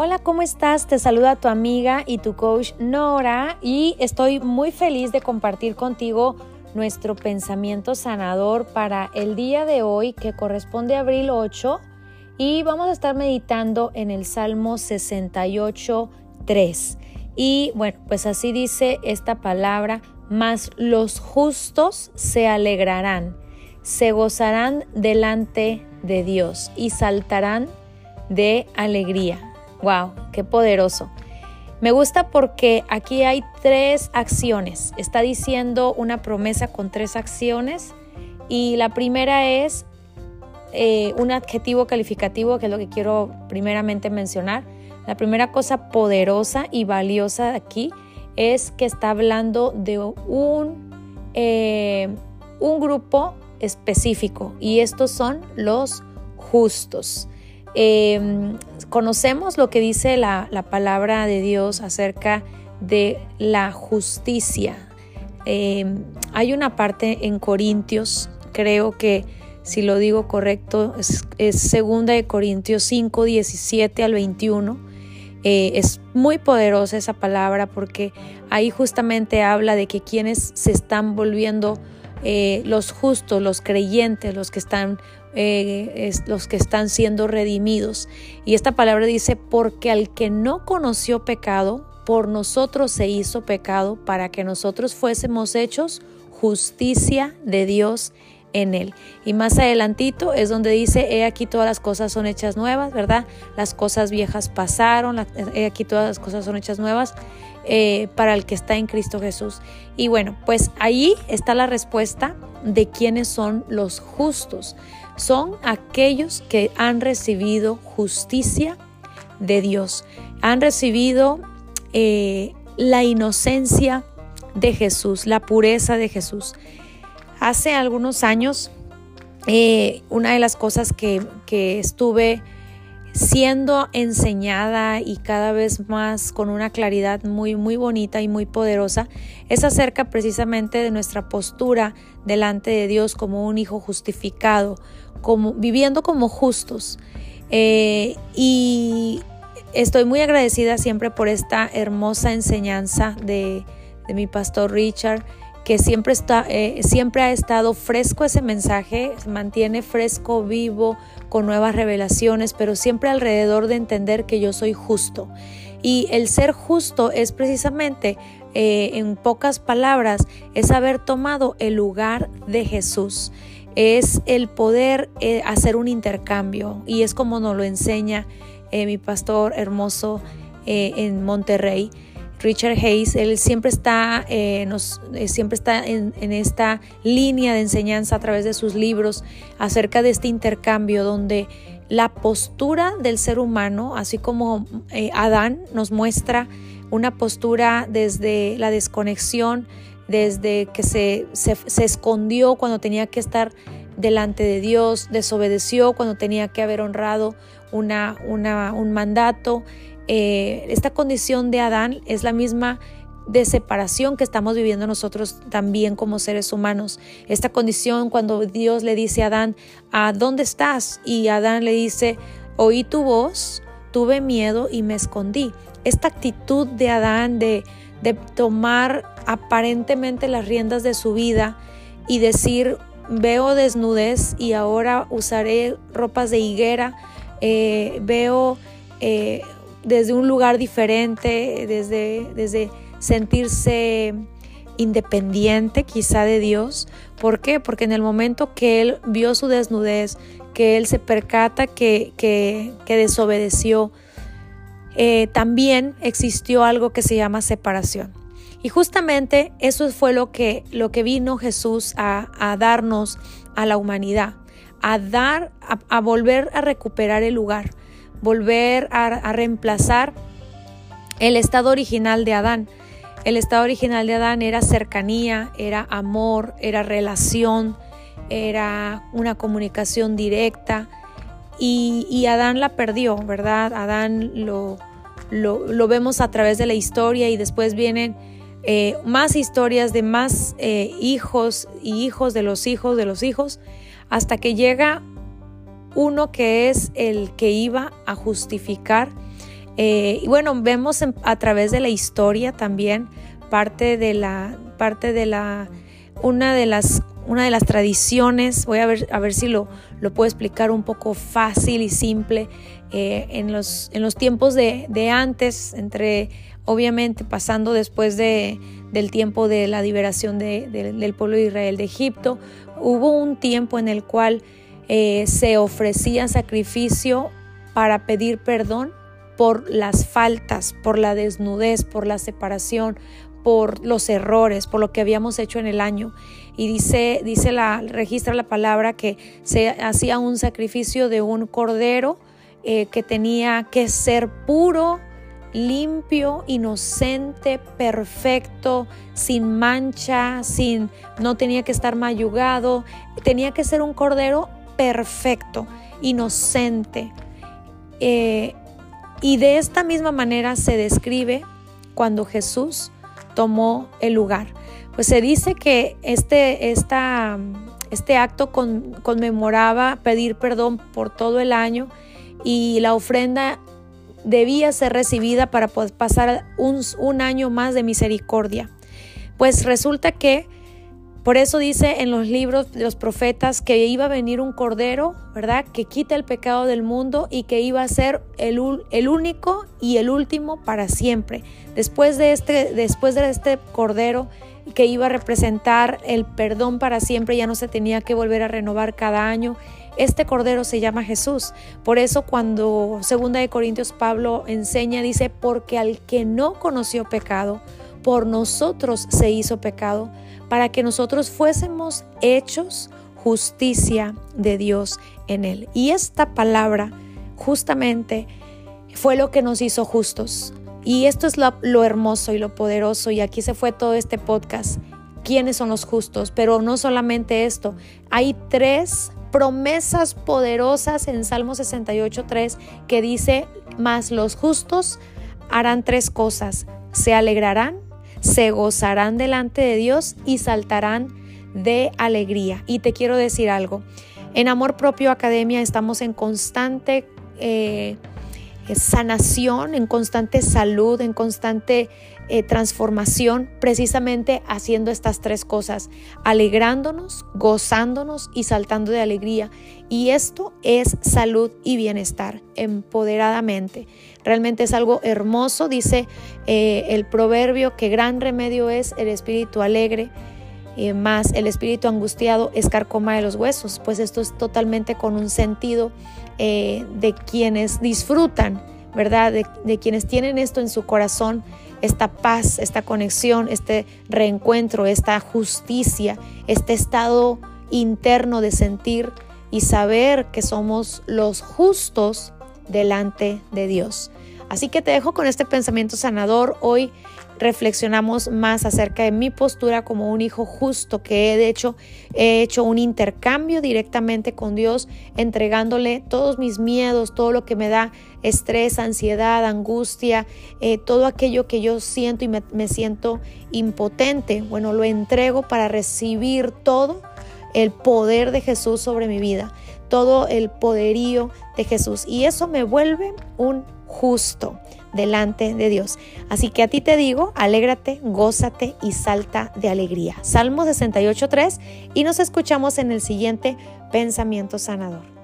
Hola, ¿cómo estás? Te saluda tu amiga y tu coach Nora y estoy muy feliz de compartir contigo nuestro pensamiento sanador para el día de hoy que corresponde a abril 8 y vamos a estar meditando en el Salmo 68, 3. Y bueno, pues así dice esta palabra, mas los justos se alegrarán, se gozarán delante de Dios y saltarán de alegría. ¡Wow! ¡Qué poderoso! Me gusta porque aquí hay tres acciones. Está diciendo una promesa con tres acciones y la primera es eh, un adjetivo calificativo que es lo que quiero primeramente mencionar. La primera cosa poderosa y valiosa aquí es que está hablando de un, eh, un grupo específico y estos son los justos. Em, conocemos lo que dice la, palabra de Dios acerca de la justicia. Em, hay una parte en Corintios, creo que si lo digo correcto, es, segunda de Corintios 5, 17 al 21. Eh, es muy poderosa esa palabra porque ahí justamente habla de que quienes se están volviendo eh, los justos, los creyentes, los que están eh, los que están siendo redimidos. Y esta palabra dice, porque al que no conoció pecado, por nosotros se hizo pecado para que nosotros fuésemos hechos justicia de Dios en él. Y más adelantito es donde dice, he aquí todas las cosas son hechas nuevas, ¿verdad? Las cosas viejas pasaron, he aquí todas las cosas son hechas nuevas. Eh, para el que está en Cristo Jesús. Y bueno, pues ahí está la respuesta de quiénes son los justos. Son aquellos que han recibido justicia de Dios, han recibido eh, la inocencia de Jesús, la pureza de Jesús. Hace algunos años, eh, una de las cosas que, que estuve siendo enseñada y cada vez más con una claridad muy muy bonita y muy poderosa es acerca precisamente de nuestra postura delante de Dios como un hijo justificado, como viviendo como justos. Eh, y estoy muy agradecida siempre por esta hermosa enseñanza de, de mi pastor Richard que siempre, está, eh, siempre ha estado fresco ese mensaje, se mantiene fresco, vivo, con nuevas revelaciones, pero siempre alrededor de entender que yo soy justo. Y el ser justo es precisamente, eh, en pocas palabras, es haber tomado el lugar de Jesús. Es el poder eh, hacer un intercambio y es como nos lo enseña mi pastor hermoso en Monterrey. Richard Hayes, él siempre está, eh, nos, eh, siempre está en, esta línea de enseñanza a través de sus libros acerca de este intercambio donde la postura del ser humano, así como eh, Adán nos muestra una postura desde la desconexión, desde que se, se, escondió cuando tenía que estar delante de Dios, desobedeció cuando tenía que haber honrado una, una, un mandato, eh, esta condición de Adán es la misma de separación que estamos viviendo nosotros también como seres humanos. Esta condición cuando Dios le dice a Adán, ¿a dónde estás? Y Adán le dice, oí tu voz, tuve miedo y me escondí. Esta actitud de Adán de, de tomar aparentemente las riendas de su vida y decir, veo desnudez y ahora usaré ropas de higuera, eh, veo... Eh, desde un lugar diferente, desde, desde sentirse independiente quizá de Dios. ¿Por qué? Porque en el momento que él vio su desnudez, que él se percata que, que, desobedeció, eh, también existió algo que se llama separación. Y justamente eso fue lo que, lo que vino Jesús a, a darnos a la humanidad, a dar, a volver a recuperar el lugar volver a, reemplazar el estado original de Adán. El estado original de Adán era cercanía, era amor, era relación, era una comunicación directa y, Adán la perdió, ¿verdad? Adán lo, lo, vemos a través de la historia y después vienen eh, más historias de más eh, hijos y hijos de los hijos de los hijos hasta que llega uno que es el que iba a justificar Eh, y bueno, vemos a través de la historia también parte de la, parte de la, una de las, una de las tradiciones, voy a ver, a ver si lo, lo puedo explicar un poco fácil y simple, eh, en, los, en los tiempos de, de antes, entre obviamente pasando después de, del tiempo de la liberación de, del pueblo de Israel de Egipto, hubo un tiempo en el cual eh, se ofrecía sacrificio para pedir perdón por las faltas, por la desnudez, por la separación, por los errores, por lo que habíamos hecho en el año. Y dice, dice la, registra la palabra que se hacía un sacrificio de un cordero eh, que tenía que ser puro, limpio, inocente, perfecto, sin mancha, sin, no tenía que estar mayugado, tenía que ser un cordero perfecto, inocente. Eh, y de esta misma manera se describe cuando Jesús tomó el lugar. Pues se dice que este, este acto conmemoraba pedir perdón por todo el año y la ofrenda debía ser recibida para pasar un, un año más de misericordia. Pues resulta que por eso dice en los libros de los profetas que iba a venir un cordero, ¿verdad? Que quita el pecado del mundo y que iba a ser el, el único y el último para siempre. Después de, este, después de este cordero que iba a representar el perdón para siempre, ya no se tenía que volver a renovar cada año. Este cordero se llama Jesús. Por eso cuando segunda de Corintios Pablo enseña dice, "Porque al que no conoció pecado, por nosotros se hizo pecado, para que nosotros fuésemos hechos justicia de Dios en él. Y esta palabra justamente fue lo que nos hizo justos. Y esto es lo, hermoso y lo poderoso. Y aquí se fue todo este podcast. ¿Quiénes son los justos? Pero no solamente esto. Hay tres promesas poderosas en Salmo 68.3 que dice, más los justos harán tres cosas. Se alegrarán, se gozarán delante de Dios y saltarán de alegría. Y te quiero decir algo, en Amor Propio Academia estamos en constante eh, sanación, en constante salud, en constante eh, transformación, precisamente haciendo estas tres cosas, alegrándonos, gozándonos y saltando de alegría. Y esto es salud y bienestar, empoderadamente. Realmente es algo hermoso, dice eh, el proverbio, que gran remedio es el espíritu alegre. Eh, más el espíritu angustiado es carcoma de los huesos, pues esto es totalmente con un sentido de quienes disfrutan, ¿verdad? de, quienes tienen esto en su corazón esta paz, esta conexión, este reencuentro, esta justicia, este estado interno de sentir y saber que somos los justos delante de Dios. Así que te dejo con este pensamiento sanador. Hoy reflexionamos más acerca de mi postura como un hijo justo, que he de hecho he hecho un intercambio directamente con Dios, entregándole todos mis miedos, todo lo que me da estrés, ansiedad, angustia, eh, todo aquello que yo siento y me, me siento impotente. Bueno, lo entrego para recibir todo el poder de Jesús sobre mi vida, todo el poderío de Jesús. Y eso me vuelve un justo delante de Dios. Así que a ti te digo, alégrate, gózate y salta de alegría. Salmo 68.3 y nos escuchamos en el siguiente pensamiento sanador.